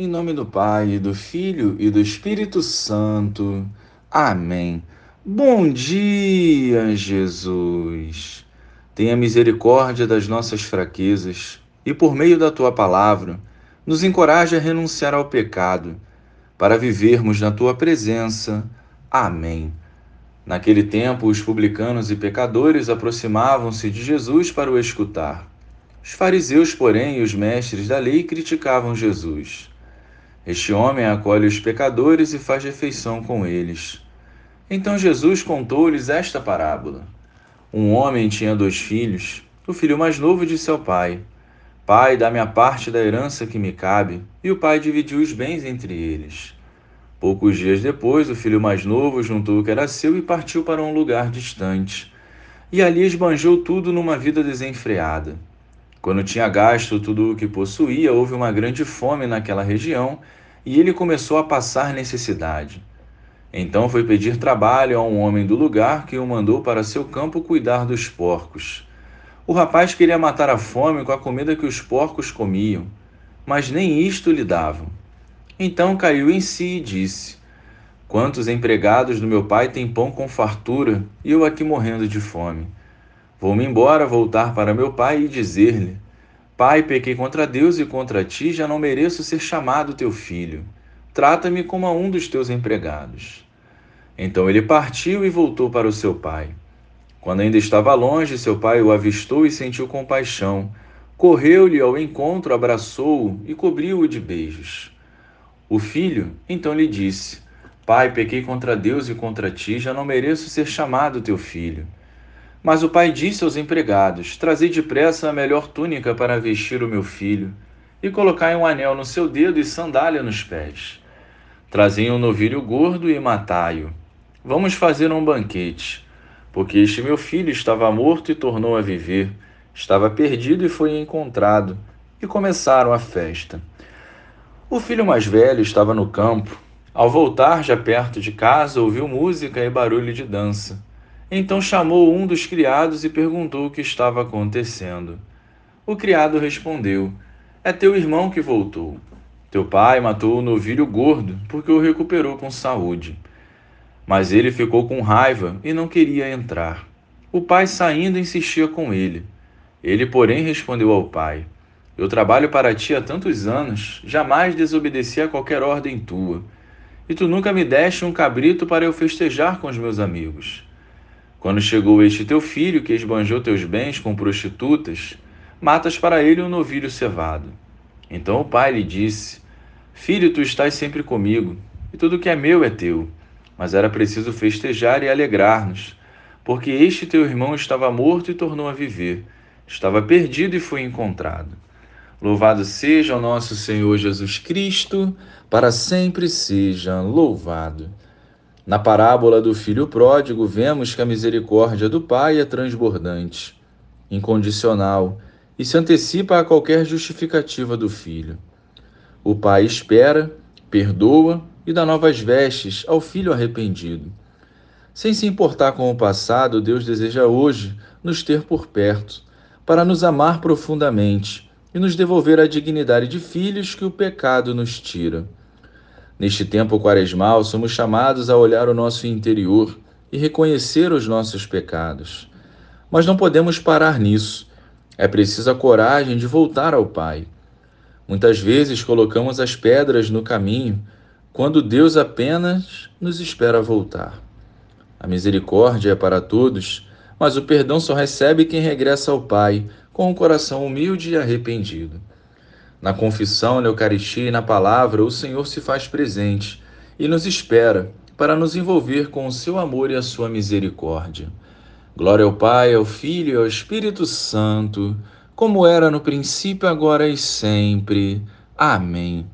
Em nome do Pai, do Filho e do Espírito Santo. Amém. Bom dia, Jesus. Tenha misericórdia das nossas fraquezas e, por meio da tua palavra, nos encoraje a renunciar ao pecado, para vivermos na tua presença. Amém. Naquele tempo, os publicanos e pecadores aproximavam-se de Jesus para o escutar. Os fariseus, porém, e os mestres da lei criticavam Jesus. Este homem acolhe os pecadores e faz refeição com eles. Então Jesus contou-lhes esta parábola. Um homem tinha dois filhos. O filho mais novo disse ao pai: Pai, dá-me a parte da herança que me cabe. E o pai dividiu os bens entre eles. Poucos dias depois, o filho mais novo juntou o que era seu e partiu para um lugar distante. E ali esbanjou tudo numa vida desenfreada. Quando tinha gasto tudo o que possuía, houve uma grande fome naquela região e ele começou a passar necessidade. Então foi pedir trabalho a um homem do lugar que o mandou para seu campo cuidar dos porcos. O rapaz queria matar a fome com a comida que os porcos comiam, mas nem isto lhe davam. Então caiu em si e disse: Quantos empregados do meu pai têm pão com fartura e eu aqui morrendo de fome? Vou-me embora, voltar para meu pai e dizer-lhe: Pai, pequei contra Deus e contra ti, já não mereço ser chamado teu filho. Trata-me como a um dos teus empregados. Então ele partiu e voltou para o seu pai. Quando ainda estava longe, seu pai o avistou e sentiu compaixão. Correu-lhe ao encontro, abraçou-o e cobriu-o de beijos. O filho então lhe disse: Pai, pequei contra Deus e contra ti, já não mereço ser chamado teu filho. Mas o pai disse aos empregados: Trazei depressa a melhor túnica para vestir o meu filho, e colocai um anel no seu dedo e sandália nos pés. Trazei um novilho gordo e matai-o. Vamos fazer um banquete, porque este meu filho estava morto e tornou a viver, estava perdido e foi encontrado. E começaram a festa. O filho mais velho estava no campo. Ao voltar, já perto de casa, ouviu música e barulho de dança. Então chamou um dos criados e perguntou o que estava acontecendo. O criado respondeu: É teu irmão que voltou. Teu pai matou o novilho gordo porque o recuperou com saúde. Mas ele ficou com raiva e não queria entrar. O pai saindo insistia com ele. Ele, porém, respondeu ao pai: Eu trabalho para ti há tantos anos, jamais desobedeci a qualquer ordem tua. E tu nunca me deste um cabrito para eu festejar com os meus amigos. Quando chegou este teu filho, que esbanjou teus bens com prostitutas, matas para ele um novilho cevado. Então o pai lhe disse: Filho, tu estás sempre comigo, e tudo que é meu é teu. Mas era preciso festejar e alegrar-nos, porque este teu irmão estava morto e tornou a viver, estava perdido e foi encontrado. Louvado seja o nosso Senhor Jesus Cristo, para sempre seja louvado. Na parábola do filho pródigo, vemos que a misericórdia do Pai é transbordante, incondicional e se antecipa a qualquer justificativa do filho. O Pai espera, perdoa e dá novas vestes ao filho arrependido. Sem se importar com o passado, Deus deseja hoje nos ter por perto, para nos amar profundamente e nos devolver a dignidade de filhos que o pecado nos tira. Neste tempo quaresmal, somos chamados a olhar o nosso interior e reconhecer os nossos pecados. Mas não podemos parar nisso. É preciso a coragem de voltar ao Pai. Muitas vezes colocamos as pedras no caminho, quando Deus apenas nos espera voltar. A misericórdia é para todos, mas o perdão só recebe quem regressa ao Pai com um coração humilde e arrependido. Na confissão, na Eucaristia e na palavra, o Senhor se faz presente e nos espera para nos envolver com o seu amor e a sua misericórdia. Glória ao Pai, ao Filho e ao Espírito Santo, como era no princípio, agora e sempre. Amém.